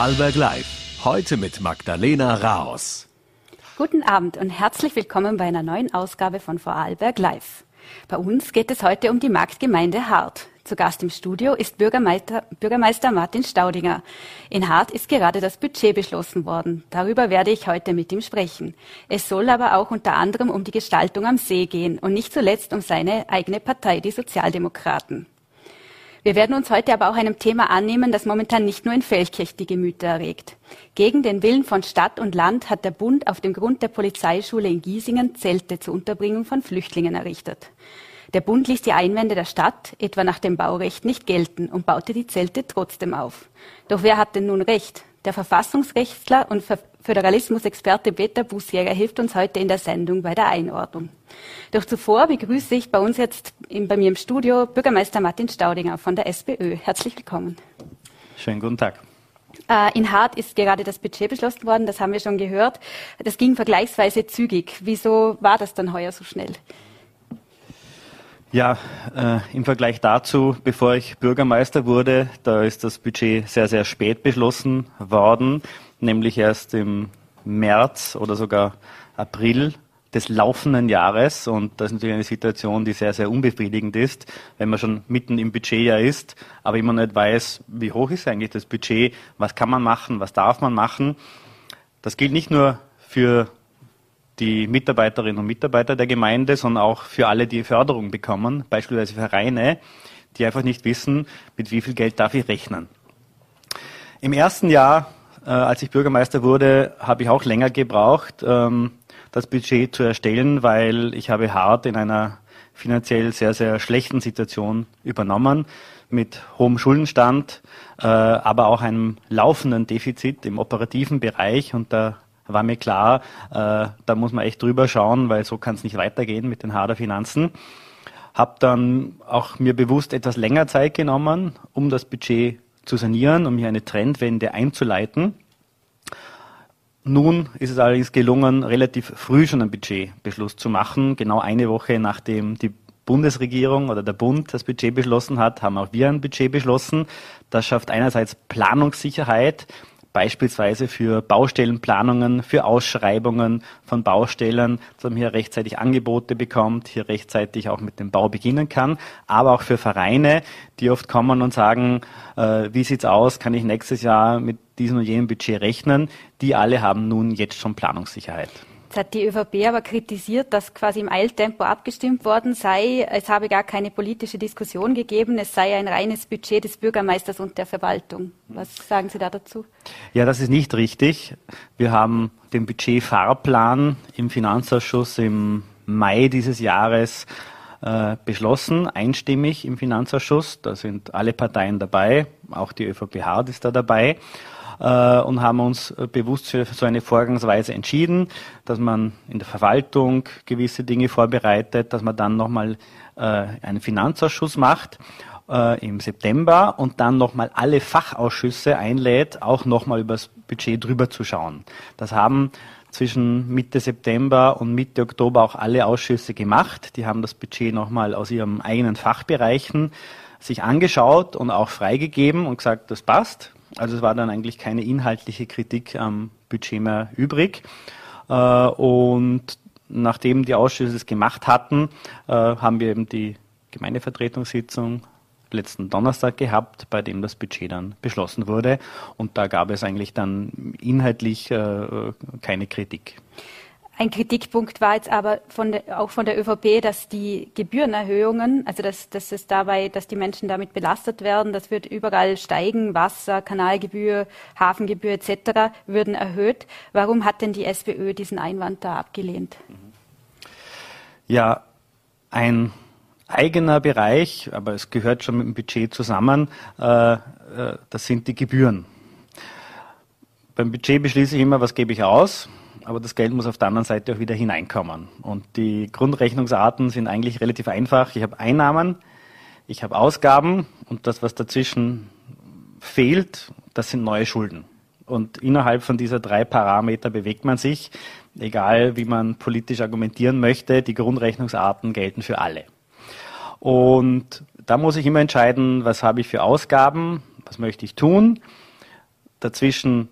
Vorarlberg Live. Heute mit Magdalena Raos. Guten Abend und herzlich willkommen bei einer neuen Ausgabe von Vorarlberg Live. Bei uns geht es heute um die Marktgemeinde Hart. Zu Gast im Studio ist Bürgermeister, Bürgermeister Martin Staudinger. In Hart ist gerade das Budget beschlossen worden. Darüber werde ich heute mit ihm sprechen. Es soll aber auch unter anderem um die Gestaltung am See gehen und nicht zuletzt um seine eigene Partei, die Sozialdemokraten. Wir werden uns heute aber auch einem Thema annehmen, das momentan nicht nur in Feldkirch die Gemüter erregt. Gegen den Willen von Stadt und Land hat der Bund auf dem Grund der Polizeischule in Giesingen Zelte zur Unterbringung von Flüchtlingen errichtet. Der Bund ließ die Einwände der Stadt, etwa nach dem Baurecht, nicht gelten und baute die Zelte trotzdem auf. Doch wer hat denn nun recht? Der Verfassungsrechtler und Föderalismusexperte Peter Busjäger hilft uns heute in der Sendung bei der Einordnung. Doch zuvor begrüße ich bei uns jetzt bei mir im Studio Bürgermeister Martin Staudinger von der SPÖ. Herzlich willkommen. Schönen guten Tag. Äh, in Hart ist gerade das Budget beschlossen worden, das haben wir schon gehört. Das ging vergleichsweise zügig. Wieso war das dann heuer so schnell? Ja, äh, im Vergleich dazu, bevor ich Bürgermeister wurde, da ist das Budget sehr, sehr spät beschlossen worden, nämlich erst im März oder sogar April des laufenden Jahres. Und das ist natürlich eine Situation, die sehr, sehr unbefriedigend ist, wenn man schon mitten im Budgetjahr ist, aber immer nicht weiß, wie hoch ist eigentlich das Budget, was kann man machen, was darf man machen. Das gilt nicht nur für die Mitarbeiterinnen und Mitarbeiter der Gemeinde, sondern auch für alle, die Förderung bekommen, beispielsweise Vereine, die einfach nicht wissen, mit wie viel Geld darf ich rechnen. Im ersten Jahr, äh, als ich Bürgermeister wurde, habe ich auch länger gebraucht, ähm, das Budget zu erstellen, weil ich habe hart in einer finanziell sehr, sehr schlechten Situation übernommen, mit hohem Schuldenstand, äh, aber auch einem laufenden Defizit im operativen Bereich und da war mir klar, äh, da muss man echt drüber schauen, weil so kann es nicht weitergehen mit den Harder Finanzen. Habe dann auch mir bewusst etwas länger Zeit genommen, um das Budget zu sanieren, um hier eine Trendwende einzuleiten. Nun ist es allerdings gelungen, relativ früh schon einen Budgetbeschluss zu machen. Genau eine Woche nachdem die Bundesregierung oder der Bund das Budget beschlossen hat, haben auch wir ein Budget beschlossen. Das schafft einerseits Planungssicherheit, beispielsweise für Baustellenplanungen, für Ausschreibungen von Baustellen, dass man hier rechtzeitig Angebote bekommt, hier rechtzeitig auch mit dem Bau beginnen kann, aber auch für Vereine, die oft kommen und sagen, äh, wie sieht's aus, kann ich nächstes Jahr mit diesem und jenem Budget rechnen? Die alle haben nun jetzt schon Planungssicherheit. Jetzt hat die ÖVP aber kritisiert, dass quasi im Eiltempo abgestimmt worden sei. Es habe gar keine politische Diskussion gegeben. Es sei ein reines Budget des Bürgermeisters und der Verwaltung. Was sagen Sie da dazu? Ja, das ist nicht richtig. Wir haben den Budgetfahrplan im Finanzausschuss im Mai dieses Jahres äh, beschlossen, einstimmig im Finanzausschuss. Da sind alle Parteien dabei, auch die ÖVP Hart ist da dabei äh, und haben uns äh, bewusst für so eine Vorgangsweise entschieden, dass man in der Verwaltung gewisse Dinge vorbereitet, dass man dann nochmal äh, einen Finanzausschuss macht äh, im September und dann nochmal alle Fachausschüsse einlädt, auch nochmal über das Budget drüber zu schauen. Das haben zwischen Mitte September und Mitte Oktober auch alle Ausschüsse gemacht. Die haben das Budget nochmal aus ihren eigenen Fachbereichen sich angeschaut und auch freigegeben und gesagt, das passt. Also es war dann eigentlich keine inhaltliche Kritik am Budget mehr übrig. Äh, und nachdem die Ausschüsse es gemacht hatten, äh, haben wir eben die Gemeindevertretungssitzung letzten Donnerstag gehabt, bei dem das Budget dann beschlossen wurde. Und da gab es eigentlich dann inhaltlich äh, keine Kritik. Ein Kritikpunkt war jetzt aber von der, auch von der ÖVP, dass die Gebührenerhöhungen, also dass, dass es dabei, dass die Menschen damit belastet werden, das wird überall steigen, Wasser, Kanalgebühr, Hafengebühr etc. würden erhöht. Warum hat denn die SPÖ diesen Einwand da abgelehnt? Ja, ein eigener Bereich, aber es gehört schon mit dem Budget zusammen, äh, äh, das sind die Gebühren. Beim Budget beschließe ich immer, was gebe ich aus aber das Geld muss auf der anderen Seite auch wieder hineinkommen. Und die Grundrechnungsarten sind eigentlich relativ einfach. Ich habe Einnahmen, ich habe Ausgaben und das, was dazwischen fehlt, das sind neue Schulden. Und innerhalb von dieser drei Parameter bewegt man sich, egal wie man politisch argumentieren möchte, die Grundrechnungsarten gelten für alle. Und da muss ich immer entscheiden, was habe ich für Ausgaben, was möchte ich tun dazwischen,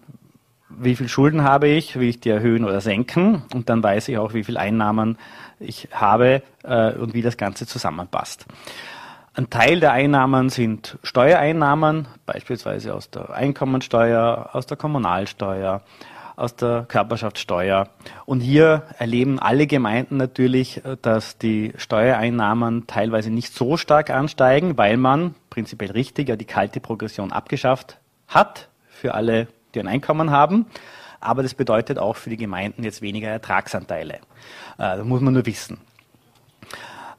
wie viel Schulden habe ich, will ich die erhöhen oder senken und dann weiß ich auch, wie viel Einnahmen ich habe äh, und wie das Ganze zusammenpasst. Ein Teil der Einnahmen sind Steuereinnahmen, beispielsweise aus der Einkommensteuer, aus der Kommunalsteuer, aus der Körperschaftssteuer. Und hier erleben alle Gemeinden natürlich, äh, dass die Steuereinnahmen teilweise nicht so stark ansteigen, weil man prinzipiell richtig ja die kalte Progression abgeschafft hat für alle, die ein Einkommen haben. Aber das bedeutet auch für die Gemeinden jetzt weniger Ertragsanteile. Äh, das muss man nur wissen.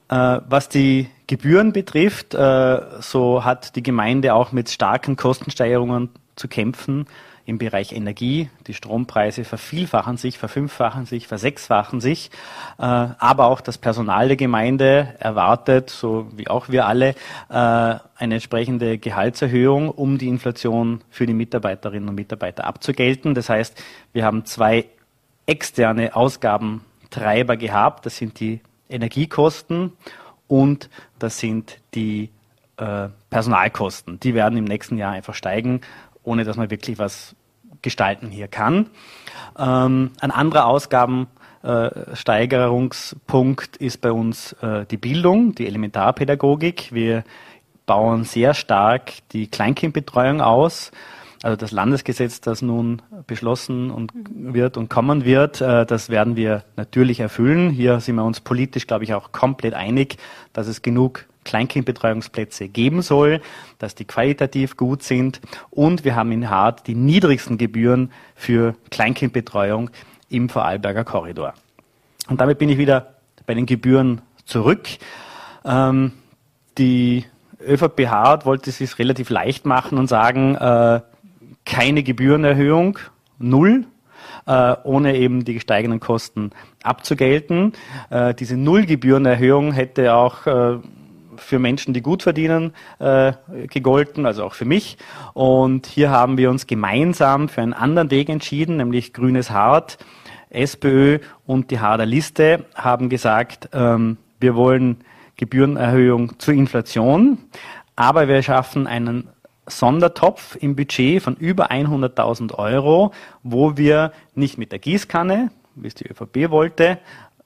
Äh, was die Gebühren betrifft, äh, so hat die Gemeinde auch mit starken Kostensteigerungen zu kämpfen im Bereich Energie. Die Strompreise vervielfachen sich, verfünffachen sich, versechsfachen sich. Äh, aber auch das Personal der Gemeinde erwartet, so wie auch wir alle, eine entsprechende Gehaltserhöhung, um die Inflation für die Mitarbeiterinnen und Mitarbeiter abzugelten. Das heißt, wir haben zwei externe Ausgabentreiber gehabt. Das sind die Energiekosten und das sind die äh, Personalkosten. Die werden im nächsten Jahr einfach steigen, ohne dass man wirklich was gestalten hier kann. Ähm, ein anderer Ausgabensteigerungspunkt äh, ist bei uns äh, die Bildung, die Elementarpädagogik. Wir bauen sehr stark die Kleinkindbetreuung aus. Also das Landesgesetz, das nun beschlossen und wird und kommen wird, äh, das werden wir natürlich erfüllen. Hier sind wir uns politisch, glaube ich, auch komplett einig, dass es genug Kleinkindbetreuungsplätze geben soll, dass die qualitativ gut sind und wir haben in Hart die niedrigsten Gebühren für Kleinkindbetreuung im Vorarlberger Korridor. Und damit bin ich wieder bei den Gebühren zurück. Ähm, die ÖVP Hart wollte es sich relativ leicht machen und sagen, äh, keine Gebührenerhöhung, null, äh, ohne eben die gesteigenden Kosten abzugelten. Äh, diese Nullgebührenerhöhung hätte auch äh, für Menschen, die gut verdienen, äh, gegolten, also auch für mich. Und hier haben wir uns gemeinsam für einen anderen Weg entschieden, nämlich Grünes Hart, SPÖ und die Harder Liste haben gesagt, ähm, wir wollen Gebührenerhöhung zur Inflation, aber wir schaffen einen Sondertopf im Budget von über 100.000 Euro, wo wir nicht mit der Gießkanne, wie es die ÖVP wollte,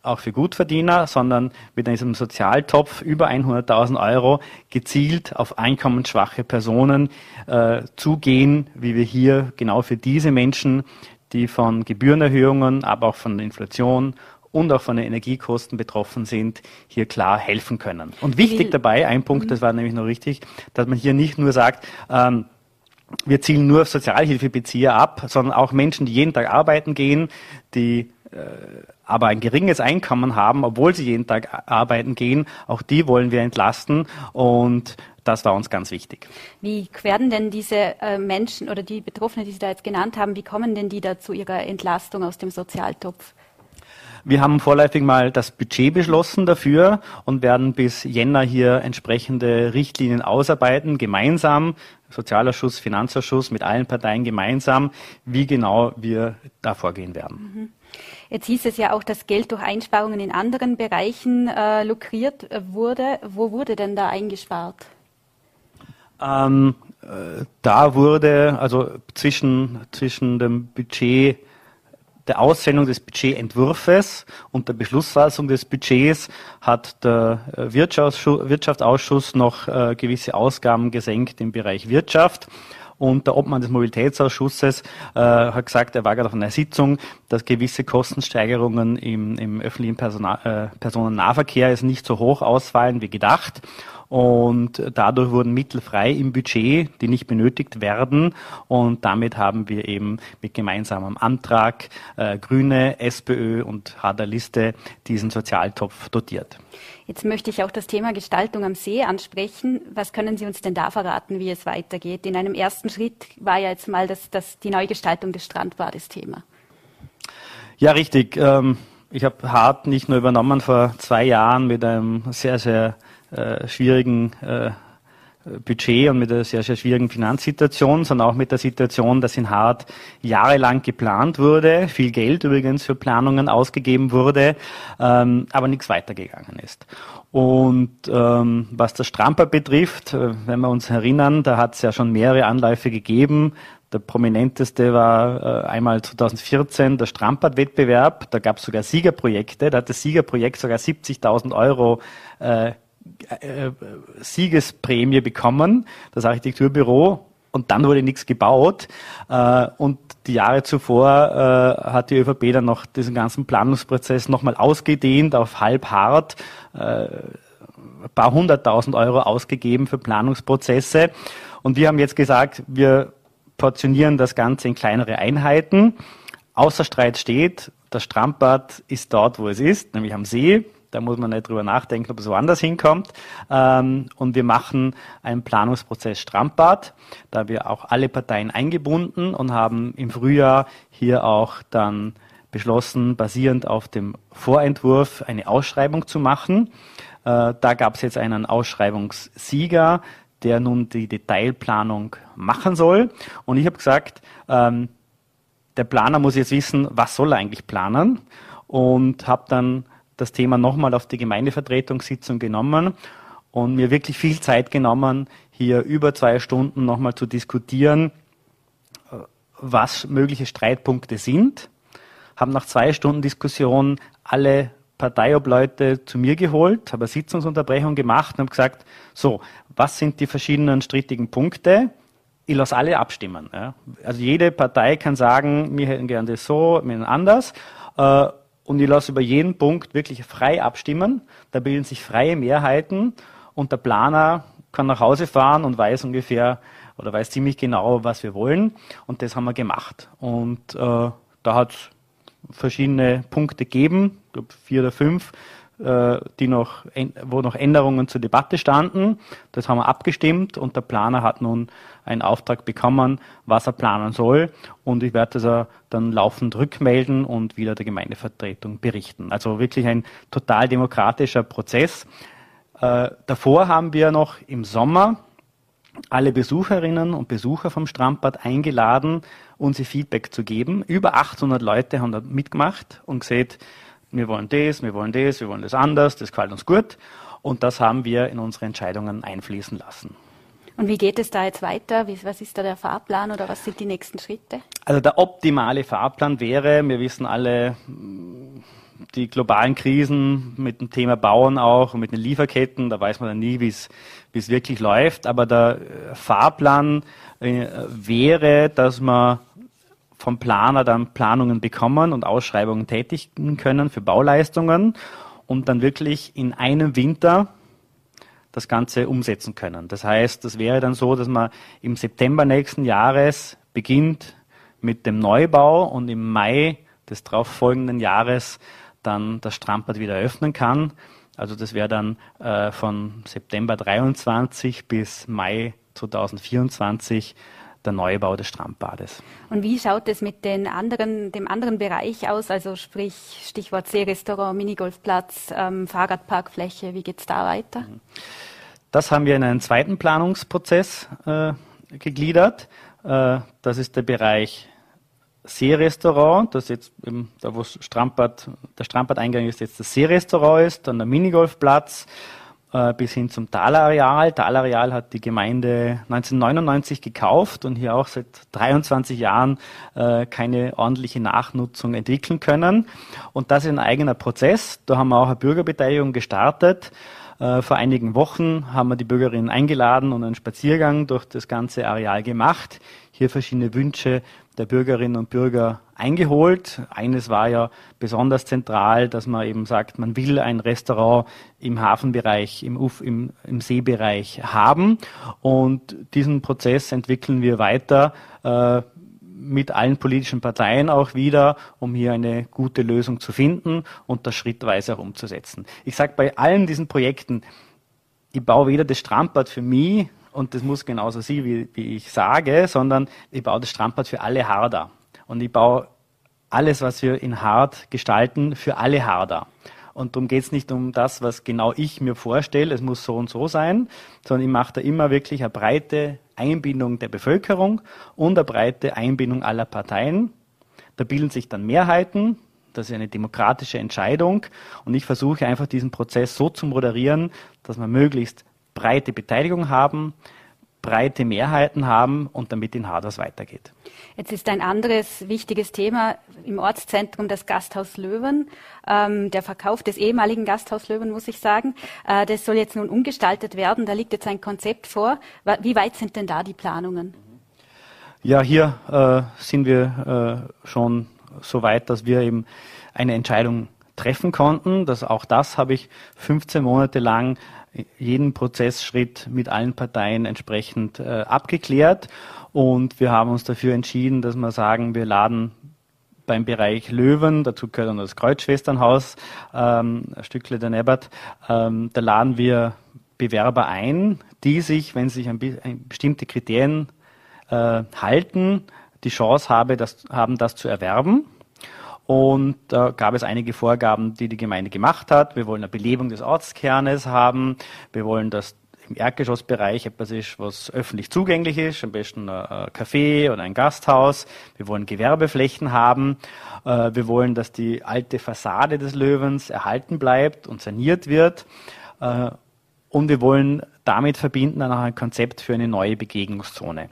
auch für Gutverdiener, sondern mit diesem Sozialtopf über 100.000 Euro gezielt auf einkommensschwache Personen äh, zugehen, wie wir hier genau für diese Menschen, die von Gebührenerhöhungen, aber auch von der Inflation und auch von den Energiekosten betroffen sind, hier klar helfen können. Und wichtig dabei, ein Punkt, das war nämlich noch richtig, dass man hier nicht nur sagt, ähm, wir zielen nur auf Sozialhilfebezieher ab, sondern auch Menschen, die jeden Tag arbeiten gehen, die äh, aber ein geringes Einkommen haben, obwohl sie jeden Tag arbeiten gehen, auch die wollen wir entlasten und das war uns ganz wichtig. Wie werden denn diese äh, Menschen oder die Betroffenen, die Sie da jetzt genannt haben, wie kommen denn die da zu ihrer Entlastung aus dem Sozialtopf? Wir haben vorläufig mal das Budget beschlossen dafür und werden bis Jänner hier entsprechende Richtlinien ausarbeiten, gemeinsam, Sozialausschuss, Finanzausschuss, mit allen Parteien gemeinsam, wie genau wir da vorgehen werden. Mhm. Jetzt hieß es ja auch, dass Geld durch Einsparungen in anderen Bereichen äh, lukriert wurde. Wo wurde denn da eingespart? Ähm, äh, da wurde, also zwischen, zwischen dem Budget der Aussendung des Budgetentwurfs und der Beschlussfassung des Budgets hat der äh, Wirtschaftsausschuss noch äh, gewisse Ausgaben gesenkt im Bereich Wirtschaft. Und der Obmann des Mobilitätsausschusses äh, hat gesagt, er war gerade auf einer Sitzung, dass gewisse Kostensteigerungen im, im öffentlichen Personal, äh, Personennahverkehr jetzt nicht so hoch ausfallen wie gedacht und dadurch wurden Mittel frei im Budget, die nicht benötigt werden und damit haben wir eben mit gemeinsamem Antrag äh, Grüne, SPÖ und Hader Liste diesen Sozialtopf dotiert. Jetzt möchte ich auch das Thema Gestaltung am See ansprechen. Was können Sie uns denn da verraten, wie es weitergeht? In einem ersten Schritt war ja jetzt mal das, das, die Neugestaltung des Strandbades Thema. Ja, richtig. Ähm, ich habe Hart nicht nur übernommen vor zwei Jahren mit einem sehr, sehr äh, schwierigen äh, Budget und mit einer sehr, sehr schwierigen Finanzsituation, sondern auch mit der Situation, dass in Hart jahrelang geplant wurde, viel Geld übrigens für Planungen ausgegeben wurde, ähm, aber nichts weitergegangen ist. Und ähm, was das Stramper betrifft, äh, wenn wir uns erinnern, da hat es ja schon mehrere Anläufe gegeben, Der prominenteste war äh, einmal 2014 der Strampert-Wettbewerb. Da gab es sogar Siegerprojekte. Da hat das Siegerprojekt sogar 70.000 Euro äh, Siegesprämie bekommen, das Architekturbüro. Und dann wurde nichts gebaut. Äh, und die Jahre zuvor äh, hat die ÖVP dann noch diesen ganzen Planungsprozess nochmal ausgedehnt auf halb hart. Äh, ein paar hunderttausend Euro ausgegeben für Planungsprozesse. Und wir haben jetzt gesagt, wir portionieren das Ganze in kleinere Einheiten. Außer Streit steht, das Strandbad ist dort, wo es ist, nämlich am See. Da muss man nicht drüber nachdenken, ob es woanders hinkommt. Ähm, und wir machen einen Planungsprozess Strandbad. Da haben wir auch alle Parteien eingebunden und haben im Frühjahr hier auch dann beschlossen, basierend auf dem Vorentwurf eine Ausschreibung zu machen. Äh, da gab es jetzt einen Ausschreibungssieger, der nun die Detailplanung machen soll. Und ich habe gesagt, ähm, der Planer muss jetzt wissen, was soll er eigentlich planen und habe dann das Thema nochmal auf die Gemeindevertretungssitzung genommen und mir wirklich viel Zeit genommen, hier über zwei Stunden nochmal zu diskutieren, äh, was mögliche Streitpunkte sind. Haben nach zwei Stunden Diskussion alle Parteiobleute zu mir geholt, habe eine Sitzungsunterbrechung gemacht und habe gesagt, so, was sind die verschiedenen strittigen Punkte? Ich lasse alle abstimmen. Ja. Also jede Partei kann sagen, wir hätten gerne das so, wir anders. Äh, und ich lasse über jeden Punkt wirklich frei abstimmen. Da bilden sich freie Mehrheiten und der Planer kann nach Hause fahren und weiß ungefähr oder weiß ziemlich genau, was wir wollen. Und das haben wir gemacht. Und äh, da hat es verschiedene Punkte gegeben, ich glaube vier oder fünf, die noch, wo noch Änderungen zur Debatte standen. Das haben wir abgestimmt und der Planer hat nun einen Auftrag bekommen, was er planen soll. Und ich werde das dann laufend rückmelden und wieder der Gemeindevertretung berichten. Also wirklich ein total demokratischer Prozess. Äh, davor haben wir noch im Sommer alle Besucherinnen und Besucher vom Strandbad eingeladen, uns ihr Feedback zu geben. Über 800 Leute haben da mitgemacht und gesagt, wir wollen das, wir wollen das, wir wollen das anders, das gefällt uns gut. Und das haben wir in unsere Entscheidungen einfließen lassen. Und wie geht es da jetzt weiter? was ist da der Fahrplan oder was sind die nächsten Schritte? Also der optimale Fahrplan wäre, wir wissen alle, die globalen Krisen mit dem Thema Bauen auch und mit den Lieferketten, da weiß man dann nie, wie es wirklich läuft. Aber der äh, Fahrplan äh, wäre, dass man vom Planer dann Planungen bekommen und Ausschreibungen tätigen können für Bauleistungen und dann wirklich in einem Winter das Ganze umsetzen können. Das heißt, das wäre dann so, dass man im September nächsten Jahres beginnt mit dem Neubau und im Mai des darauffolgenden Jahres dann das Strandbad wieder öffnen kann. Also das wäre dann äh, von September 23 bis Mai 2024 der Neubau des Strandbades. Und wie schaut es mit den anderen, dem anderen Bereich aus? Also sprich Stichwort Seerestaurant, Minigolfplatz, ähm, Fahrradparkfläche, wie geht es da weiter? Mhm. Das haben wir in einen zweiten Planungsprozess äh, gegliedert. Äh, das ist der Bereich Seerestaurant, das jetzt eben, da wo Strandbad, der Strandbad-Eingang ist, jetzt das Seerestaurant ist, dann der Minigolfplatz, äh, bis hin zum Talareal. Talareal hat die Gemeinde 1999 gekauft und hier auch seit 23 Jahren äh, keine ordentliche Nachnutzung entwickeln können. Und das ist ein eigener Prozess. Da haben wir auch eine Bürgerbeteiligung gestartet. Äh, vor einigen Wochen haben wir die Bürgerinnen eingeladen und einen Spaziergang durch das ganze Areal gemacht. Hier verschiedene Wünsche der Bürgerinnen und Bürger eingeholt. Eines war ja besonders zentral, dass man eben sagt, man will ein Restaurant im Hafenbereich, im, Uf, im, im Seebereich haben. Und diesen Prozess entwickeln wir weiter äh, mit allen politischen Parteien auch wieder, um hier eine gute Lösung zu finden und das schrittweise auch umzusetzen. Ich sage bei allen diesen Projekten, ich baue weder das Strandbad für mich und das muss genauso sein, wie, wie ich sage, sondern ich baue das Strandbad für alle Harder. Und ich baue alles, was wir in Hard gestalten, für alle Harder. Und darum geht es nicht um das, was genau ich mir vorstelle, es muss so und so sein, sondern ich mache da immer wirklich eine breite Einbindung der Bevölkerung und eine breite Einbindung aller Parteien. Da bilden sich dann Mehrheiten, das ist eine demokratische Entscheidung und ich versuche einfach diesen Prozess so zu moderieren, dass wir möglichst breite Beteiligung haben, breite Mehrheiten haben und damit in Harders weitergeht. Jetzt ist ein anderes wichtiges Thema im Ortszentrum das Gasthaus Löwen. Ähm, der Verkauf des ehemaligen Gasthaus Löwen, muss ich sagen. Äh, das soll jetzt nun umgestaltet werden. Da liegt jetzt ein Konzept vor. Wie weit sind denn da die Planungen? Ja, hier äh, sind wir äh, schon so weit, dass wir eben eine Entscheidung treffen konnten. Das, auch das habe ich 15 Monate lang jeden Prozessschritt mit allen Parteien entsprechend äh, abgeklärt. Und wir haben uns dafür entschieden, dass wir sagen, wir laden beim Bereich Löwen, dazu gehört dann das Kreuzschwesternhaus, ähm, Stückle der Nebbert, ähm, da laden wir Bewerber ein, die sich, wenn sie sich an, bestimmte Kriterien äh, halten, die Chance habe, das, haben, das zu erwerben. Und da gab es einige Vorgaben, die die Gemeinde gemacht hat. Wir wollen eine Belebung des Ortskernes haben. Wir wollen, dass im Erdgeschossbereich etwas ist, was öffentlich zugänglich ist, am besten ein Café oder ein Gasthaus. Wir wollen Gewerbeflächen haben. Äh, wir wollen, dass die alte Fassade des Löwens erhalten bleibt und saniert wird. Äh, und wir wollen damit verbinden dann auch ein Konzept für eine neue Begegnungszone.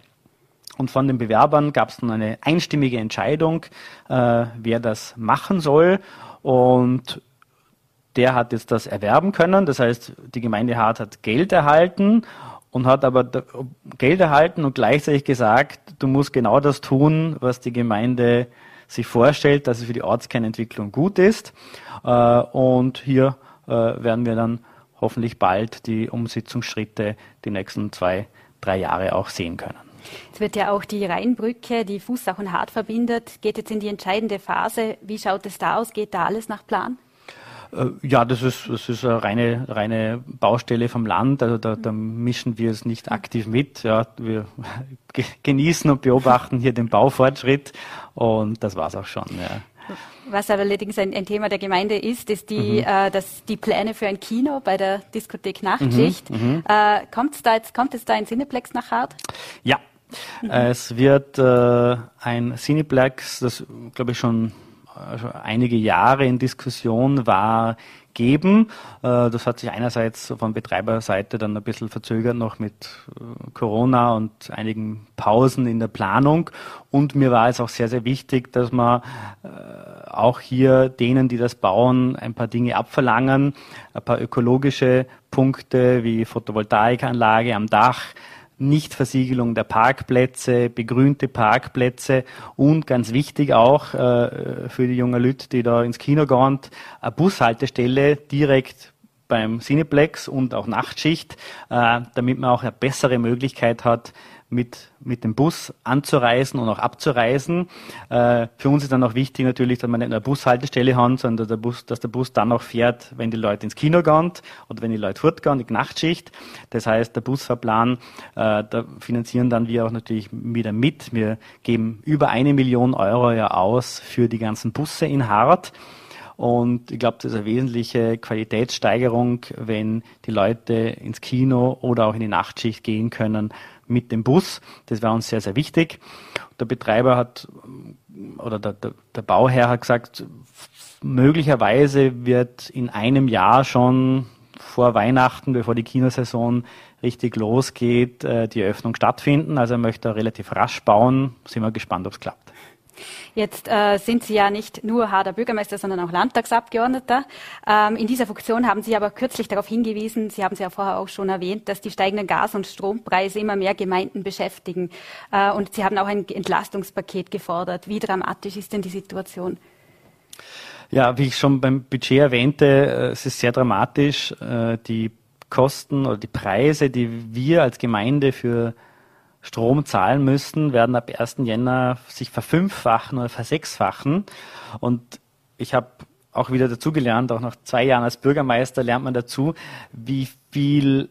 Und von den Bewerbern gab es dann eine einstimmige Entscheidung, äh, wer das machen soll. Und der hat jetzt das erwerben können. Das heißt, die Gemeinde Hart hat Geld erhalten und hat aber Geld erhalten und gleichzeitig gesagt, du musst genau das tun, was die Gemeinde sich vorstellt, dass es für die Ortskernentwicklung gut ist. Äh, und hier äh, werden wir dann hoffentlich bald die Umsetzungsschritte die nächsten zwei, drei Jahre auch sehen können. Es wird ja auch die Rheinbrücke, die Fußach und Hart verbindet, geht jetzt in die entscheidende Phase. Wie schaut es da aus? Geht da alles nach Plan? Äh, ja, das ist, das ist eine reine, reine Baustelle vom Land. Also da, da mischen wir es nicht aktiv mit. Ja, wir genießen und beobachten hier den Baufortschritt und das war's auch schon. Ja. Was aber allerdings ein, ein, Thema der Gemeinde ist, ist die, mhm. äh, dass die Pläne für ein Kino bei der Diskothek Nachtschicht. Mhm, mhm. äh, kommt, da jetzt, kommt es da ein Cineplex nach Hart? Ja, mhm. es wird äh, ein Cineplex, das glaube ich schon also einige Jahre in Diskussion war, geben. Äh, das hat sich einerseits von Betreiberseite dann ein bisschen verzögert noch mit äh, Corona und einigen Pausen in der Planung. Und mir war es auch sehr, sehr wichtig, dass man äh, auch hier denen, die das bauen, ein paar Dinge abverlangen, ein paar ökologische Punkte wie Photovoltaikanlage am Dach, Nichtversiegelung der Parkplätze, begrünte Parkplätze und ganz wichtig auch äh, für die jungen Leute, die da ins Kino gehen, eine Bushaltestelle direkt beim Cineplex und auch Nachtschicht, äh, damit man auch eine bessere Möglichkeit hat, mit, mit dem Bus anzureisen und auch abzureisen. Äh, für uns ist dann auch wichtig natürlich, dass man nicht nur eine Bushaltestelle hat, sondern dass der Bus, dass der Bus dann auch fährt, wenn die Leute ins Kino gehen oder wenn die Leute fortgehen, die Nachtschicht. Das heißt, der Busfahrplan, äh, da finanzieren dann wir auch natürlich wieder mit. Wir geben über eine Million Euro ja aus für die ganzen Busse in Hart. Und ich glaube, das ist eine wesentliche Qualitätssteigerung, wenn die Leute ins Kino oder auch in die Nachtschicht gehen können mit dem Bus. Das war uns sehr, sehr wichtig. Der Betreiber hat oder der, der, der Bauherr hat gesagt, möglicherweise wird in einem Jahr schon vor Weihnachten, bevor die Kinosaison richtig losgeht, äh, die Eröffnung stattfinden. Also er möchte relativ rasch bauen. Sind wir gespannt, ob es klappt. Jetzt äh, sind Sie ja nicht nur Harder Bürgermeister, sondern auch Landtagsabgeordneter. Ähm, in dieser Funktion haben Sie aber kürzlich darauf hingewiesen, Sie haben es ja vorher auch schon erwähnt, dass die steigenden Gas- und Strompreise immer mehr Gemeinden beschäftigen. Äh, und Sie haben auch ein Entlastungspaket gefordert. Wie dramatisch ist denn die Situation? Ja, wie ich schon beim Budget erwähnte, äh, es ist sehr dramatisch. Äh, die Kosten oder die Preise, die wir als Gemeinde für Strom zahlen müssten, werden ab 1. Jänner sich verfünffachen oder versechsfachen. Und ich habe auch wieder dazugelernt, auch nach zwei Jahren als Bürgermeister lernt man dazu, wie viel,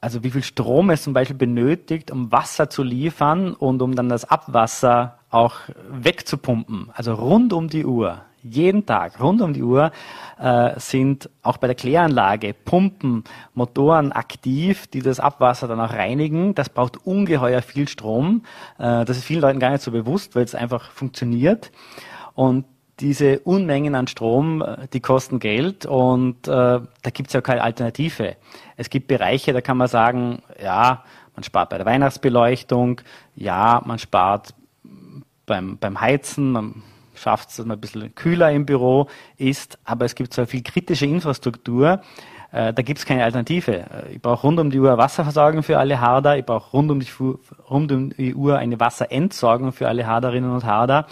also wie viel Strom es zum Beispiel benötigt, um Wasser zu liefern und um dann das Abwasser auch wegzupumpen. Also rund um die Uhr jeden Tag, rund um die Uhr, äh, sind auch bei der Kläranlage Pumpen, Motoren aktiv, die das Abwasser dann auch reinigen. Das braucht ungeheuer viel Strom. Äh, das ist vielen Leuten gar nicht so bewusst, weil es einfach funktioniert. Und diese Unmengen an Strom, äh, die kosten Geld und äh, da gibt es ja keine Alternative. Es gibt Bereiche, da kann man sagen, ja, man spart bei der Weihnachtsbeleuchtung, ja, man spart beim, beim Heizen, man schafft es, dass man ein bisschen kühler im Büro ist, aber es gibt so viel kritische Infrastruktur, äh, da gibt es keine Alternative. Äh, ich brauche rund um die Uhr Wasserversorgung für alle Harder, ich brauche rund, um die, rund um die Uhr eine Wasserentsorgung für alle Harderinnen und Harder.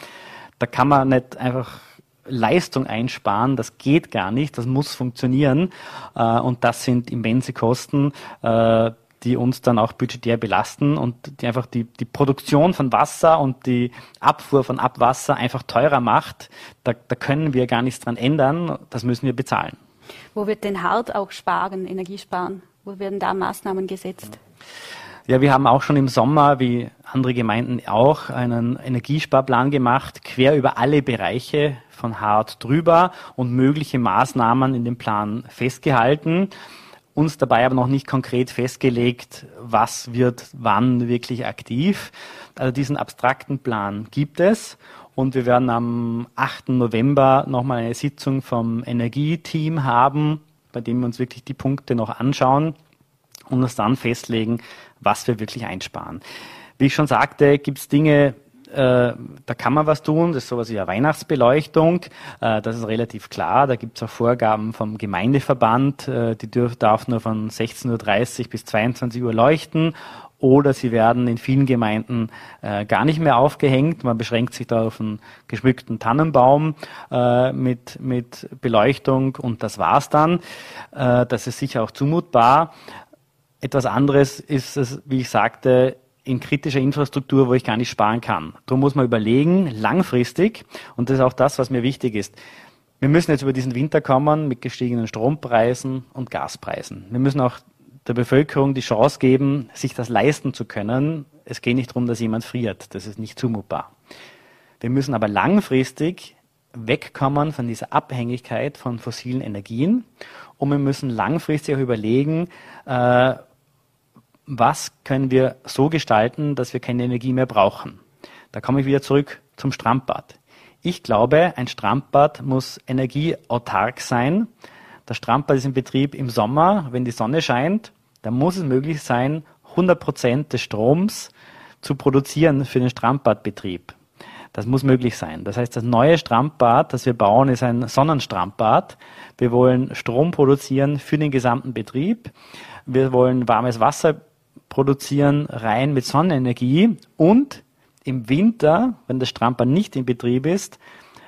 Da kann man nicht einfach Leistung einsparen, das geht gar nicht, das muss funktionieren. Äh, und das sind immense Kosten, die uns dann auch budgetär belasten und die einfach die, die Produktion von Wasser und die Abfuhr von Abwasser einfach teurer macht. Da, da können wir gar nichts dran ändern, das müssen wir bezahlen. Wo wird denn hart auch sparen, Energie sparen? Wo werden da Maßnahmen gesetzt? Ja, wir haben auch schon im Sommer, wie andere Gemeinden auch, einen Energiesparplan gemacht, quer über alle Bereiche von hart drüber und mögliche Maßnahmen in dem Plan festgehalten uns dabei aber noch nicht konkret festgelegt, was wird wann wirklich aktiv. Also diesen abstrakten Plan gibt es und wir werden am 8. November nochmal eine Sitzung vom Energieteam haben, bei dem wir uns wirklich die Punkte noch anschauen und uns dann festlegen, was wir wirklich einsparen. Wie ich schon sagte, gibt es Dinge, da kann man was tun. Das ist sowas wie eine Weihnachtsbeleuchtung. Äh, das ist relativ klar. Da gibt es auch Vorgaben vom Gemeindeverband. Äh, die dürf, darf nur von 16.30 Uhr bis 22 Uhr leuchten. Oder sie werden in vielen Gemeinden äh, gar nicht mehr aufgehängt. Man beschränkt sich da auf einen geschmückten Tannenbaum äh, mit, mit Beleuchtung und das war's dann. Äh, das ist sicher auch zumutbar. Etwas anderes ist es, wie ich sagte, in kritischer Infrastruktur, wo ich gar nicht sparen kann. Darum muss man überlegen, langfristig, und das ist auch das, was mir wichtig ist. Wir müssen jetzt über diesen Winter kommen mit gestiegenen Strompreisen und Gaspreisen. Wir müssen auch der Bevölkerung die Chance geben, sich das leisten zu können. Es geht nicht darum, dass jemand friert. Das ist nicht zumutbar. Wir müssen aber langfristig wegkommen von dieser Abhängigkeit von fossilen Energien und wir müssen langfristig auch überlegen, äh, was können wir so gestalten, dass wir keine Energie mehr brauchen. Da komme ich wieder zurück zum Strandbad. Ich glaube, ein Strandbad muss energieautark sein. Das Strandbad ist in Betrieb im Sommer, wenn die Sonne scheint. Dann muss es möglich sein, 100 Prozent des Stroms zu produzieren für den Strandbadbetrieb. Das muss möglich sein. Das heißt, das neue Strandbad, das wir bauen, ist ein Sonnenstrandbad. Wir wollen Strom produzieren für den gesamten Betrieb. Wir wollen warmes Wasser produzieren rein mit Sonnenenergie und im Winter, wenn das Strandbad nicht in Betrieb ist,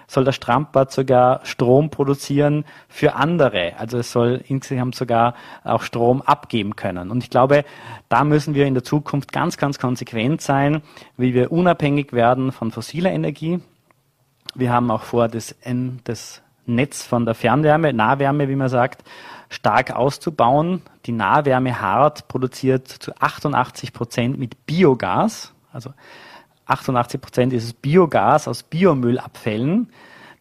soll das Strandbad sogar Strom produzieren für andere. Also es soll insgesamt sogar auch Strom abgeben können. Und ich glaube, da müssen wir in der Zukunft ganz, ganz konsequent sein, wie wir unabhängig werden von fossiler Energie. Wir haben auch vor, das, das Netz von der Fernwärme, Nahwärme, wie man sagt, stark auszubauen. Die Nahwärme Hart produziert zu 88 Prozent mit Biogas. Also 88 Prozent ist es Biogas aus Biomüllabfällen.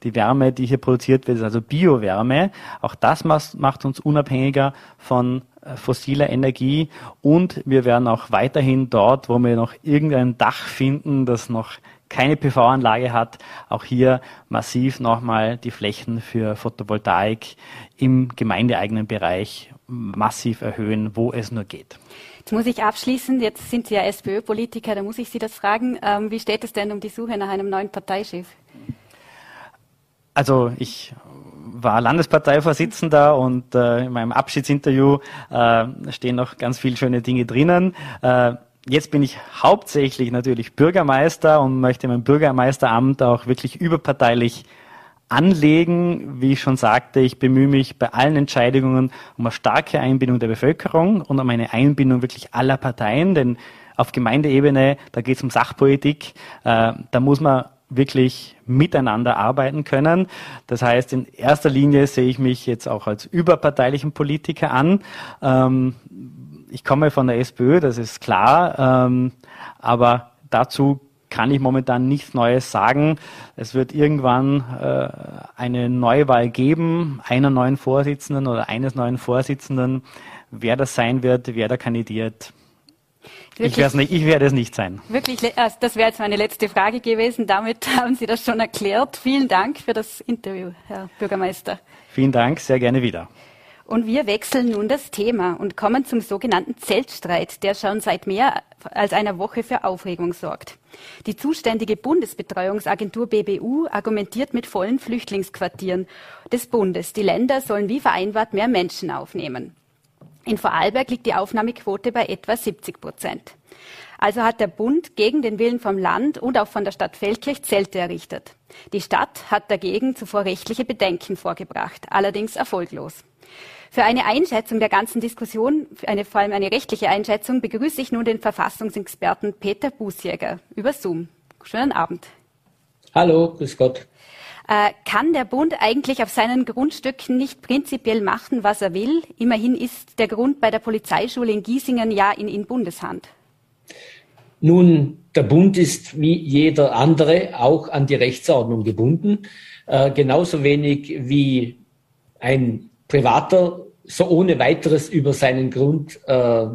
Die Wärme, die hier produziert wird, ist also Biowärme. Auch das macht uns unabhängiger von äh, fossiler Energie. Und wir werden auch weiterhin dort, wo wir noch irgendein Dach finden, das noch keine PV-Anlage hat, auch hier massiv nochmal die Flächen für Photovoltaik im gemeindeeigenen Bereich massiv erhöhen, wo es nur geht. Jetzt muss ich abschließen, jetzt sind Sie ja SPÖ-Politiker, da muss ich Sie das fragen. Ähm, wie steht es denn um die Suche nach einem neuen Parteichef? Also ich war Landesparteivorsitzender und äh, in meinem Abschiedsinterview äh, stehen noch ganz viele schöne Dinge drinnen. Äh, Jetzt bin ich hauptsächlich natürlich Bürgermeister und möchte mein Bürgermeisteramt auch wirklich überparteilich anlegen. Wie ich schon sagte, ich bemühe mich bei allen Entscheidungen um eine starke Einbindung der Bevölkerung und um eine Einbindung wirklich aller Parteien, denn auf Gemeindeebene, da geht es um Sachpolitik, äh, da muss man wirklich miteinander arbeiten können. Das heißt, in erster Linie sehe ich mich jetzt auch als überparteilichen Politiker an. Ähm, ich komme von der SPÖ, das ist klar, ähm, aber dazu kann ich momentan nichts Neues sagen. Es wird irgendwann äh, eine Neuwahl geben, einer neuen Vorsitzenden oder eines neuen Vorsitzenden. Wer das sein wird, wer da kandidiert, Wirklich, ich, nicht, ich werde es nicht sein. Wirklich, äh, das wäre jetzt meine letzte Frage gewesen. Damit haben Sie das schon erklärt. Vielen Dank für das Interview, Herr Bürgermeister. Vielen Dank, sehr gerne wieder. Und wir wechseln nun das Thema und kommen zum sogenannten Zeltstreit, der schon seit mehr als einer Woche für Aufregung sorgt. Die zuständige Bundesbetreuungsagentur BBU argumentiert mit vollen Flüchtlingsquartieren des Bundes. Die Länder sollen wie vereinbart mehr Menschen aufnehmen. In Vorarlberg liegt die Aufnahmequote bei etwa 70 Prozent. Also hat der Bund gegen den Willen vom Land und auch von der Stadt Feldkirch Zelte errichtet. Die Stadt hat dagegen zuvor rechtliche Bedenken vorgebracht, allerdings erfolglos. Für eine Einschätzung der ganzen Diskussion, eine, vor allem eine rechtliche Einschätzung, begrüße ich nun den Verfassungsexperten Peter Bußjäger über Zoom. Schönen Abend. Hallo, grüß Gott. Äh, kann der Bund eigentlich auf seinen Grundstücken nicht prinzipiell machen, was er will? Immerhin ist der Grund bei der Polizeischule in Giesingen ja in, in Bundeshand. Nun, der Bund ist wie jeder andere auch an die Rechtsordnung gebunden, äh, genauso wenig wie ein Privater so ohne weiteres über seinen Grund äh,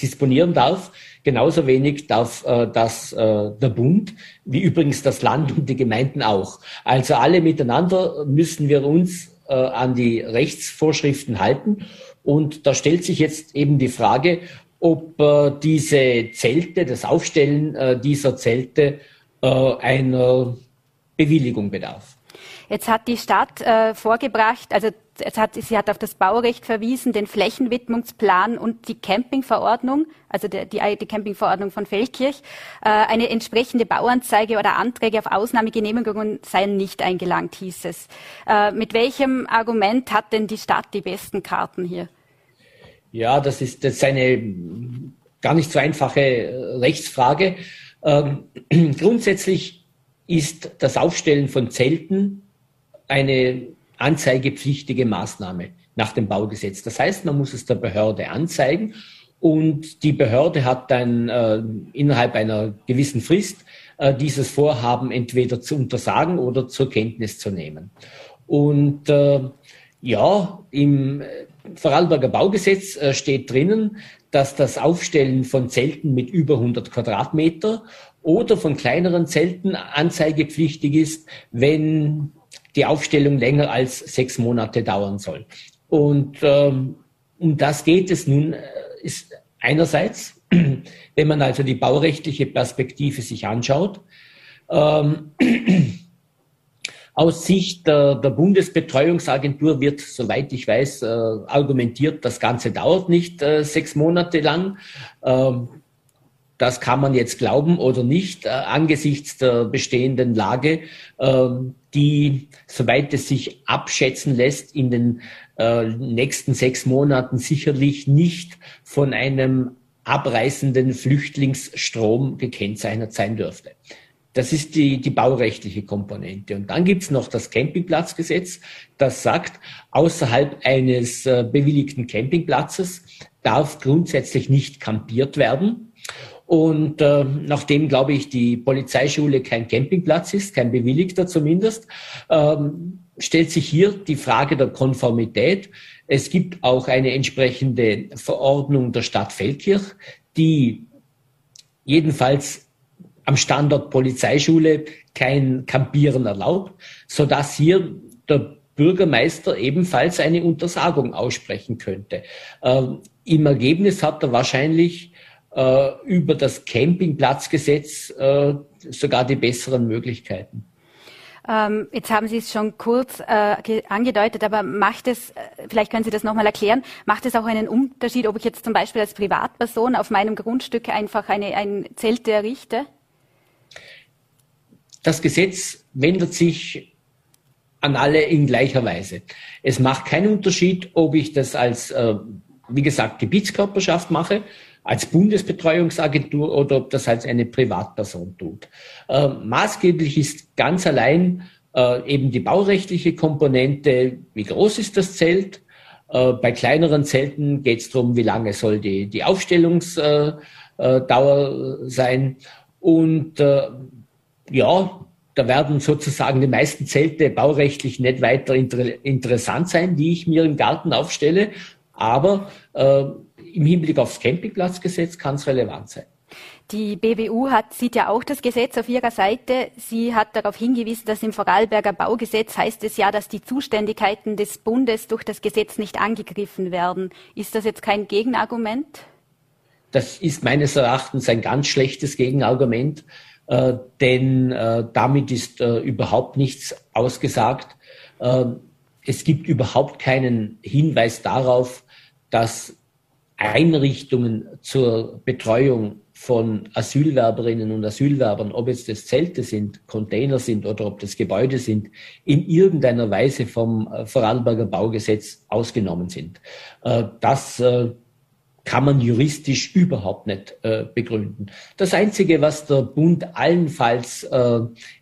disponieren darf. Genauso wenig darf äh, das äh, der Bund, wie übrigens das Land und die Gemeinden auch. Also alle miteinander müssen wir uns äh, an die Rechtsvorschriften halten. Und da stellt sich jetzt eben die Frage, ob äh, diese Zelte, das Aufstellen äh, dieser Zelte äh, einer Bewilligung bedarf. Jetzt hat die Stadt äh, vorgebracht, also hat, sie hat auf das Baurecht verwiesen, den Flächenwidmungsplan und die Campingverordnung, also die, die, die Campingverordnung von Feldkirch. Äh, eine entsprechende Bauanzeige oder Anträge auf Ausnahmegenehmigungen seien nicht eingelangt, hieß es. Äh, mit welchem Argument hat denn die Stadt die besten Karten hier? Ja, das ist, das ist eine gar nicht so einfache Rechtsfrage. Ähm, grundsätzlich ist das Aufstellen von Zelten eine anzeigepflichtige Maßnahme nach dem Baugesetz. Das heißt, man muss es der Behörde anzeigen und die Behörde hat dann äh, innerhalb einer gewissen Frist äh, dieses Vorhaben entweder zu untersagen oder zur Kenntnis zu nehmen. Und äh, ja, im Vorarlberger Baugesetz äh, steht drinnen, dass das Aufstellen von Zelten mit über 100 Quadratmeter oder von kleineren Zelten anzeigepflichtig ist, wenn die Aufstellung länger als sechs Monate dauern soll. Und ähm, um das geht es nun, äh, ist einerseits, wenn man also die baurechtliche Perspektive sich anschaut, ähm, aus Sicht der, der, Bundesbetreuungsagentur wird, soweit ich weiß, äh, argumentiert, das Ganze dauert nicht äh, sechs Monate lang. Ähm, das kann man jetzt glauben oder nicht, äh, angesichts der bestehenden Lage, äh, die, soweit es sich abschätzen lässt, in den äh, nächsten sechs Monaten sicherlich nicht von einem abreißenden Flüchtlingsstrom gekennzeichnet sein dürfte. Das ist die, die baurechtliche Komponente. Und dann gibt's noch das Campingplatzgesetz, das sagt, außerhalb eines äh, bewilligten Campingplatzes darf grundsätzlich nicht kampiert werden. Und äh, nachdem, glaube ich, die Polizeischule kein Campingplatz ist, kein bewilligter zumindest, ähm, stellt sich hier die Frage der Konformität. Es gibt auch eine entsprechende Verordnung der Stadt Feldkirch, die jedenfalls am Standort Polizeischule kein Campieren erlaubt, so dass hier der Bürgermeister ebenfalls eine Untersagung aussprechen könnte. Ähm, Im Ergebnis hat er wahrscheinlich über das Campingplatzgesetz äh, sogar die besseren Möglichkeiten. Ähm, jetzt haben Sie es schon kurz äh, angedeutet, aber macht es, äh, vielleicht können Sie das nochmal erklären, macht es auch einen Unterschied, ob ich jetzt zum Beispiel als Privatperson auf meinem Grundstück einfach eine, ein Zelt errichte? Das Gesetz wendet sich an alle in gleicher Weise. Es macht keinen Unterschied, ob ich das als, äh, wie gesagt, Gebietskörperschaft mache als Bundesbetreuungsagentur oder ob das als eine Privatperson tut. Äh, maßgeblich ist ganz allein äh, eben die baurechtliche Komponente, wie groß ist das Zelt. Äh, bei kleineren Zelten geht es darum, wie lange soll die, die Aufstellungsdauer äh, sein. Und äh, ja, da werden sozusagen die meisten Zelte baurechtlich nicht weiter inter interessant sein, die ich mir im Garten aufstelle. Aber äh, im Hinblick aufs Campingplatzgesetz kann es relevant sein. Die BWU hat, sieht ja auch das Gesetz auf ihrer Seite. Sie hat darauf hingewiesen, dass im Vorarlberger Baugesetz heißt es ja, dass die Zuständigkeiten des Bundes durch das Gesetz nicht angegriffen werden. Ist das jetzt kein Gegenargument? Das ist meines Erachtens ein ganz schlechtes Gegenargument, äh, denn äh, damit ist äh, überhaupt nichts ausgesagt. Äh, es gibt überhaupt keinen Hinweis darauf, dass Einrichtungen zur Betreuung von Asylwerberinnen und Asylwerbern, ob jetzt das Zelte sind, Container sind oder ob das Gebäude sind, in irgendeiner Weise vom äh, Vorarlberger Baugesetz ausgenommen sind. Äh, das äh, kann man juristisch überhaupt nicht begründen. Das Einzige, was der Bund allenfalls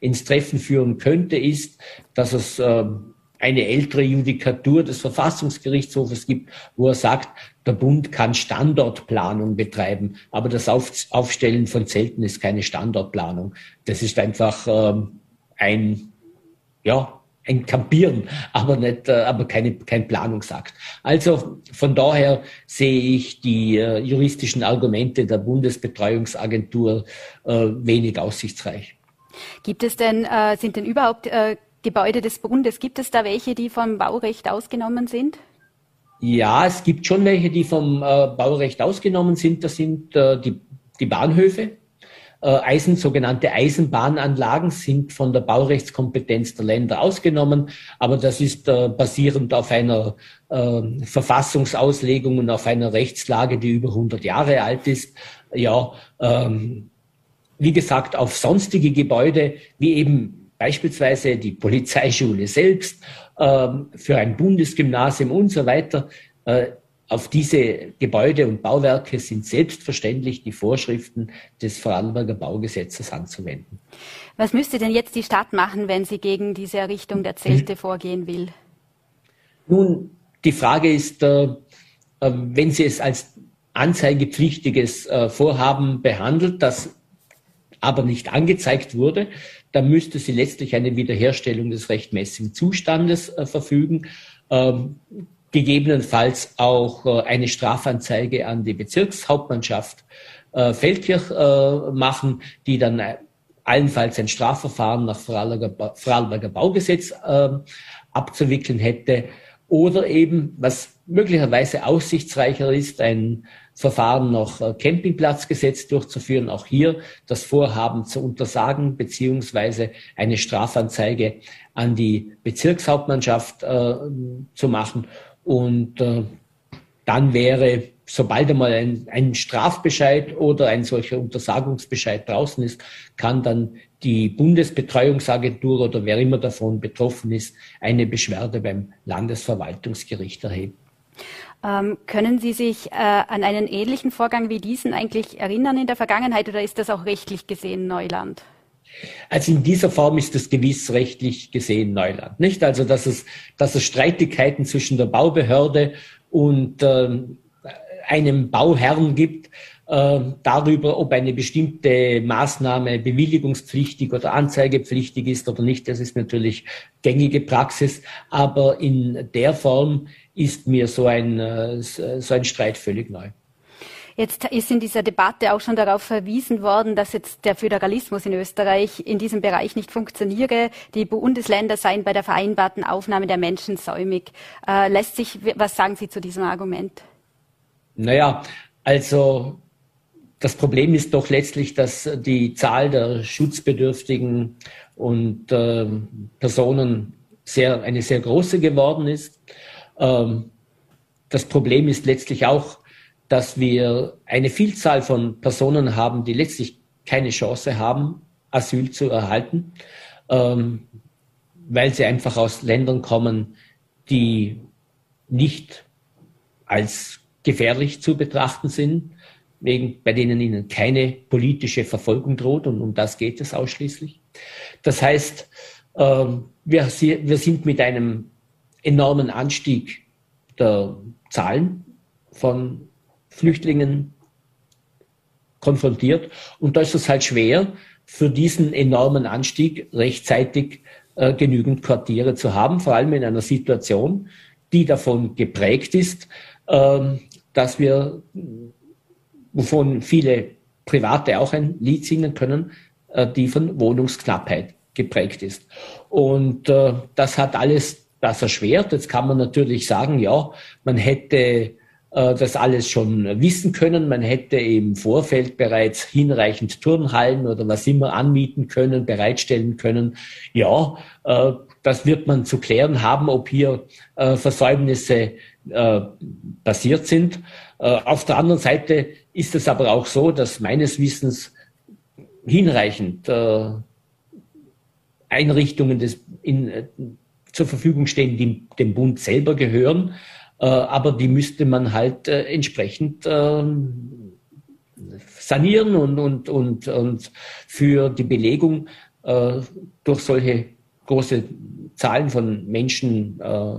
ins Treffen führen könnte, ist, dass es eine ältere Judikatur des Verfassungsgerichtshofes gibt, wo er sagt, der Bund kann Standortplanung betreiben, aber das Aufstellen von Zelten ist keine Standortplanung. Das ist einfach ähm, ein, ja, ein Campieren, aber nicht, äh, aber keine, kein Planungsakt. Also von daher sehe ich die äh, juristischen Argumente der Bundesbetreuungsagentur äh, wenig aussichtsreich. Gibt es denn, äh, sind denn überhaupt äh, Gebäude des Bundes, gibt es da welche, die vom Baurecht ausgenommen sind? Ja, es gibt schon welche, die vom äh, Baurecht ausgenommen sind. Das sind äh, die, die Bahnhöfe. Äh, Eisen, sogenannte Eisenbahnanlagen sind von der Baurechtskompetenz der Länder ausgenommen, aber das ist äh, basierend auf einer äh, Verfassungsauslegung und auf einer Rechtslage, die über 100 Jahre alt ist. Ja, ähm, wie gesagt, auf sonstige Gebäude, wie eben beispielsweise die Polizeischule selbst, ähm, für ein Bundesgymnasium und so weiter. Äh, auf diese Gebäude und Bauwerke sind selbstverständlich die Vorschriften des Vorarlberger Baugesetzes anzuwenden. Was müsste denn jetzt die Stadt machen, wenn sie gegen diese Errichtung der Zelte vorgehen will? Nun, die Frage ist, äh, äh, wenn sie es als anzeigepflichtiges Vorhaben behandelt, das aber nicht angezeigt wurde, dann müsste sie letztlich eine Wiederherstellung des rechtmäßigen Zustandes äh, verfügen. Ähm, gegebenenfalls auch äh, eine Strafanzeige an die Bezirkshauptmannschaft äh, Feldkirch äh, machen, die dann äh, allenfalls ein Strafverfahren nach Vorarlberger, Vorarlberger Baugesetz ähm, abzuwickeln hätte. Oder eben, was möglicherweise aussichtsreicher ist, ein Verfahren nach äh, Campingplatzgesetz durchzuführen, auch hier das Vorhaben zu untersagen, beziehungsweise eine Strafanzeige an die Bezirkshauptmannschaft äh, zu machen. Und äh, dann wäre, sobald einmal ein, ein Strafbescheid oder ein solcher Untersagungsbescheid draußen ist, kann dann die Bundesbetreuungsagentur oder wer immer davon betroffen ist, eine Beschwerde beim Landesverwaltungsgericht erheben. Ähm, können Sie sich äh, an einen ähnlichen Vorgang wie diesen eigentlich erinnern in der Vergangenheit oder ist das auch rechtlich gesehen Neuland? Also in dieser Form ist es gewiss rechtlich gesehen Neuland, nicht? Also dass es, dass es Streitigkeiten zwischen der Baubehörde und äh, einem Bauherrn gibt, äh, darüber, ob eine bestimmte Maßnahme bewilligungspflichtig oder anzeigepflichtig ist oder nicht. Das ist natürlich gängige Praxis, aber in der Form ist mir so ein, äh, so ein Streit völlig neu. Jetzt ist in dieser Debatte auch schon darauf verwiesen worden, dass jetzt der Föderalismus in Österreich in diesem Bereich nicht funktioniere. Die Bundesländer seien bei der vereinbarten Aufnahme der Menschen säumig. Äh, lässt sich, was sagen Sie zu diesem Argument? Naja, also das Problem ist doch letztlich, dass die Zahl der schutzbedürftigen und äh, Personen sehr, eine sehr große geworden ist. Ähm, das Problem ist letztlich auch, dass wir eine Vielzahl von Personen haben, die letztlich keine Chance haben, Asyl zu erhalten, ähm, weil sie einfach aus Ländern kommen, die nicht als gefährlich zu betrachten sind wegen, bei denen ihnen keine politische Verfolgung droht und um das geht es ausschließlich. Das heißt, ähm, wir, sind mit einem enormen Anstieg der Zahlen von Flüchtlingen konfrontiert und da ist es halt schwer, für diesen enormen Anstieg rechtzeitig äh, genügend Quartiere zu haben, vor allem in einer Situation, die davon geprägt ist, ähm, dass wir wovon viele Private auch ein Lied singen können, äh, die von Wohnungsknappheit geprägt ist. Und äh, das hat alles das erschwert. Jetzt kann man natürlich sagen, ja, man hätte äh, das alles schon wissen können. Man hätte im Vorfeld bereits hinreichend Turnhallen oder was immer anmieten können, bereitstellen können. Ja, äh, das wird man zu klären haben, ob hier äh, Versäumnisse äh, passiert sind. Auf der anderen Seite ist es aber auch so, dass meines Wissens hinreichend äh, Einrichtungen des, in, äh, zur Verfügung stehen, die dem Bund selber gehören, äh, aber die müsste man halt äh, entsprechend ähm, sanieren und, und, und, und für die Belegung äh, durch solche große Zahlen von Menschen äh,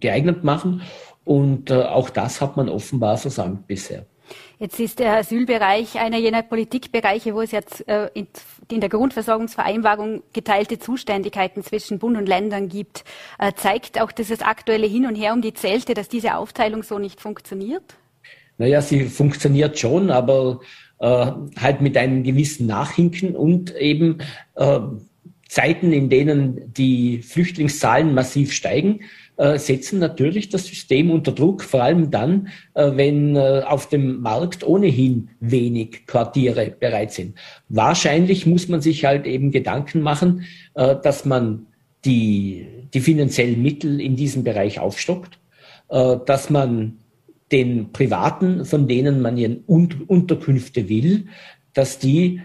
geeignet machen. Und auch das hat man offenbar versäumt bisher. Jetzt ist der Asylbereich einer jener Politikbereiche, wo es jetzt äh, in, der Grundversorgungsvereinbarung geteilte Zuständigkeiten zwischen Bund und Ländern gibt. Äh, zeigt auch dieses aktuelle Hin und Her um die Zelte, dass diese Aufteilung so nicht funktioniert? Naja, sie funktioniert schon, aber äh, halt mit einem gewissen Nachhinken und eben äh, Zeiten, in denen die Flüchtlingszahlen massiv steigen, setzen natürlich das System unter Druck, vor allem dann, äh, wenn äh, auf dem Markt ohnehin wenig Quartiere bereit sind. Wahrscheinlich muss man sich halt eben Gedanken machen, dass man die, die finanziellen Mittel in diesem Bereich aufstockt, dass man den Privaten, von denen man ihren Unterkünfte will, dass die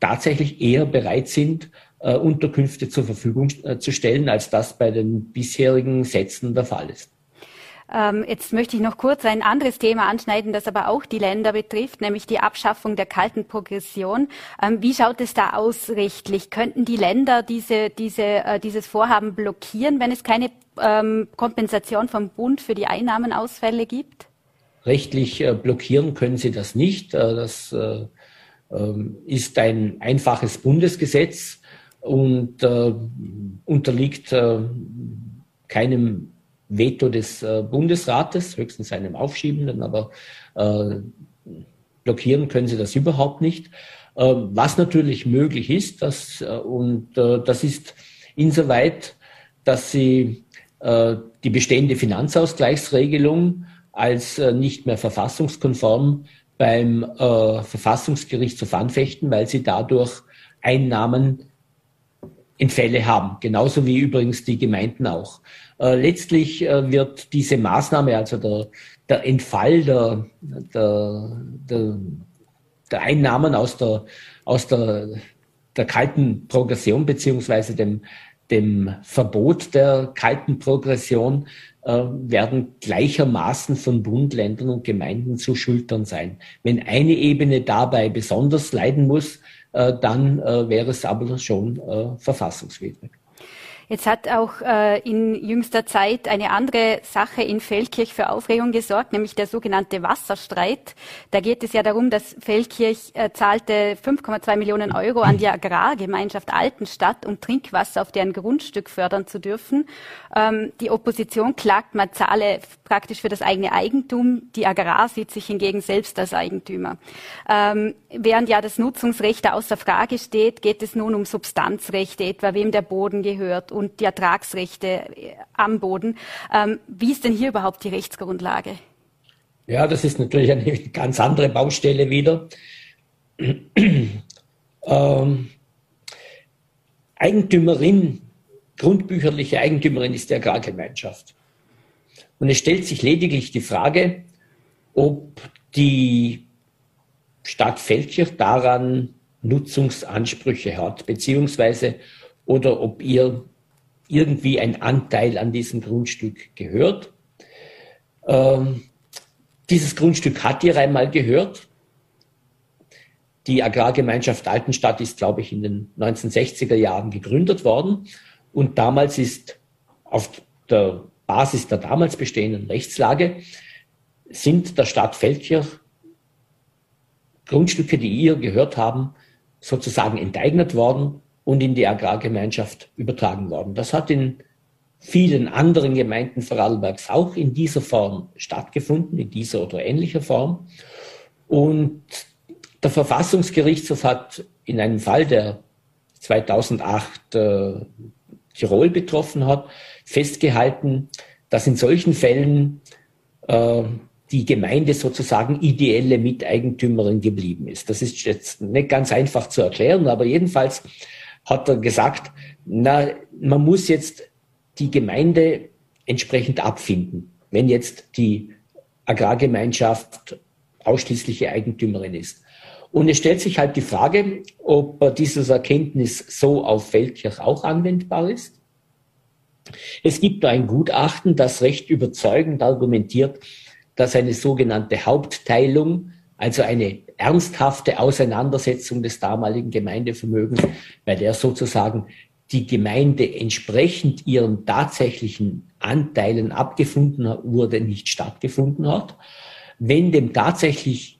tatsächlich eher bereit sind, äh, Unterkünfte zur Verfügung äh, zu stellen, als das bei den bisherigen Sätzen der Fall ist. Ähm, jetzt möchte ich noch kurz ein anderes Thema anschneiden, das aber auch die Länder betrifft, nämlich die Abschaffung der kalten Progression. Ähm, wie schaut es da aus rechtlich? Könnten die Länder diese, diese, äh, dieses Vorhaben blockieren, wenn es keine ähm, Kompensation vom Bund für die Einnahmenausfälle gibt? Rechtlich äh, blockieren können sie das nicht. Äh, das ist ein einfaches Bundesgesetz und äh, unterliegt äh, keinem Veto des äh, Bundesrates, höchstens einem Aufschiebenden, aber äh, blockieren können sie das überhaupt nicht. Äh, was natürlich möglich ist, das, äh, und äh, das ist insoweit, dass sie die bestehende Finanzausgleichsregelung als nicht mehr verfassungskonform beim äh, Verfassungsgerichtshof anfechten, weil sie dadurch Einnahmen Entfälle haben, genauso wie übrigens die Gemeinden auch. Äh, letztlich äh, wird diese Maßnahme, also der, der Entfall der, der, der, der Einnahmen aus der, aus der, der kalten Progression beziehungsweise dem, dem Verbot der kalten Progression äh, werden gleichermaßen von Bund, Ländern und Gemeinden zu schultern sein. Wenn eine Ebene dabei besonders leiden muss, dann äh, wäre es aber schon äh, verfassungswidrig. Jetzt hat auch äh, in jüngster Zeit eine andere Sache in Feldkirch für Aufregung gesorgt, nämlich der sogenannte Wasserstreit. Da geht es ja darum, dass Feldkirch äh, zahlte 5,2 Millionen Euro an die Agrargemeinschaft Altenstadt, um Trinkwasser auf deren Grundstück fördern zu dürfen. Ähm, die Opposition klagt, man zahle praktisch für das eigene Eigentum. Die Agrar sieht sich hingegen selbst als Eigentümer. Ähm, während ja das Nutzungsrecht außer Frage steht, geht es nun um Substanzrechte, etwa wem der Boden gehört und die Ertragsrechte äh, am Boden. Ähm, wie ist denn hier überhaupt die Rechtsgrundlage? Ja, das ist natürlich eine ganz andere Baustelle wieder. ähm, Eigentümerin, grundbücherliche Eigentümerin ist die Agrargemeinschaft. Und es stellt sich lediglich die Frage, ob die Stadt Feldkirch daran Nutzungsansprüche hat, beziehungsweise oder ob ihr irgendwie ein Anteil an diesem Grundstück gehört. Ähm, dieses Grundstück hat ihr einmal gehört. Die Agrargemeinschaft Altenstadt ist, glaube ich, in den 1960er Jahren gegründet worden. Und damals ist auf der Basis der damals bestehenden Rechtslage sind der Stadt Feldkirch Grundstücke, die ihr gehört haben, sozusagen enteignet worden und in die Agrargemeinschaft übertragen worden. Das hat in vielen anderen Gemeinden Vorarlbergs auch in dieser Form stattgefunden, in dieser oder ähnlicher Form. Und der Verfassungsgerichtshof hat in einem Fall, der 2008 äh, Tirol betroffen hat, festgehalten, dass in solchen Fällen äh, die Gemeinde sozusagen ideelle Miteigentümerin geblieben ist. Das ist jetzt nicht ganz einfach zu erklären, aber jedenfalls hat er gesagt, na, man muss jetzt die Gemeinde entsprechend abfinden, wenn jetzt die Agrargemeinschaft ausschließliche Eigentümerin ist. Und es stellt sich halt die Frage, ob dieses Erkenntnis so auf Feldkirch auch anwendbar ist. Es gibt da ein Gutachten, das recht überzeugend argumentiert, dass eine sogenannte Hauptteilung, also eine ernsthafte Auseinandersetzung des damaligen Gemeindevermögens, bei der sozusagen die Gemeinde entsprechend ihren tatsächlichen Anteilen abgefunden wurde, nicht stattgefunden hat. Wenn dem tatsächlich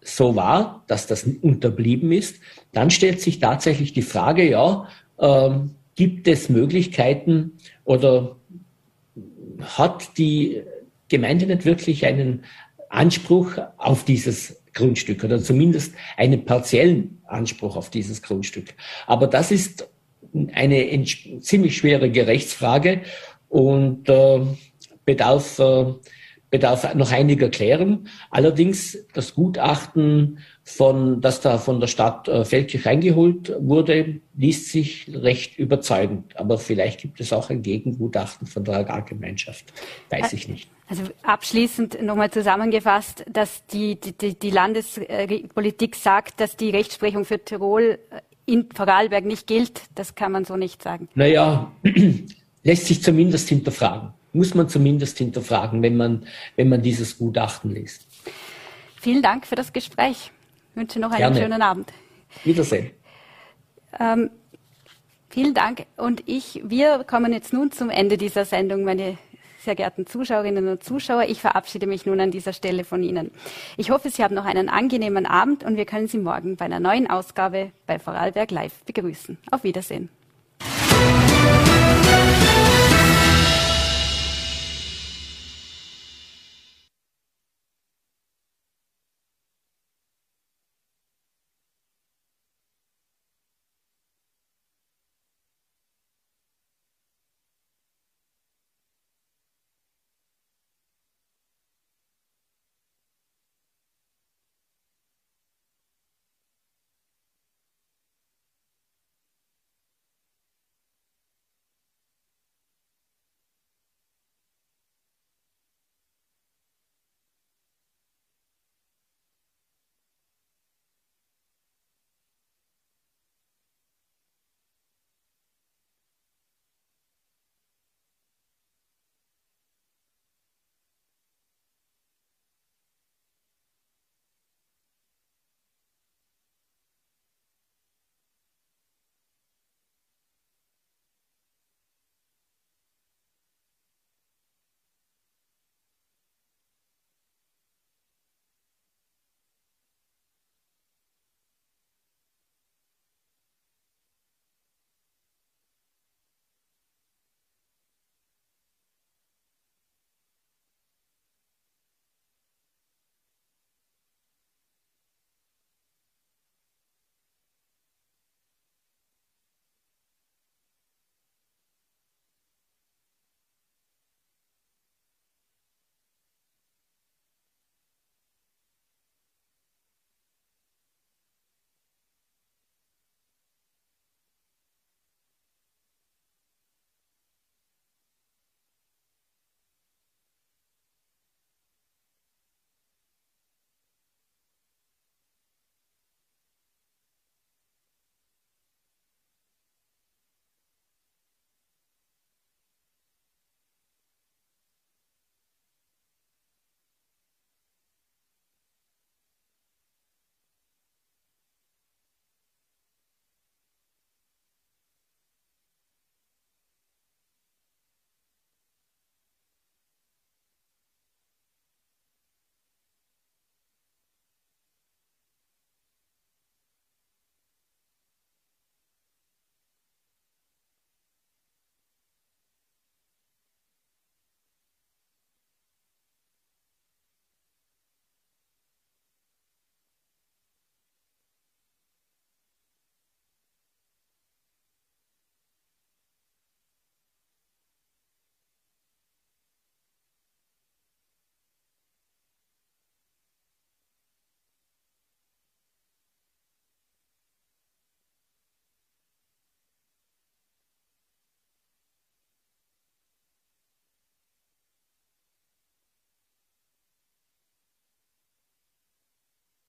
so war, dass das unterblieben ist, dann stellt sich tatsächlich die Frage, ja, ähm, gibt es Möglichkeiten oder hat die Gemeinde nicht wirklich einen Anspruch auf dieses Grundstück oder zumindest einen partiellen Anspruch auf dieses Grundstück. Aber das ist eine ziemlich schwere Gerichtsfrage und äh, bedarf äh, bedarf noch einiger klären. Allerdings das Gutachten, von, das da von der Stadt äh, Feldkirch eingeholt wurde, liest sich recht überzeugend. Aber vielleicht gibt es auch ein Gegengutachten von der Agrargemeinschaft. Weiß ich nicht. Also abschließend nochmal zusammengefasst, dass die, die, die Landespolitik sagt, dass die Rechtsprechung für Tirol äh, in Vorarlberg nicht gilt. Das kann man so nicht sagen. Naja, lässt sich zumindest hinterfragen muss man zumindest hinterfragen, wenn man, wenn man dieses Gutachten liest. Vielen Dank für das Gespräch. Ich wünsche noch einen Gerne. schönen Abend. Wiedersehen. Ähm, vielen Dank. Und ich, wir kommen jetzt nun zum Ende dieser Sendung, meine sehr geehrten Zuschauerinnen und Zuschauer. Ich verabschiede mich nun an dieser Stelle von Ihnen. Ich hoffe, Sie haben noch einen angenehmen Abend und wir können Sie morgen bei einer neuen Ausgabe bei Vorarlberg Live begrüßen. Auf Wiedersehen.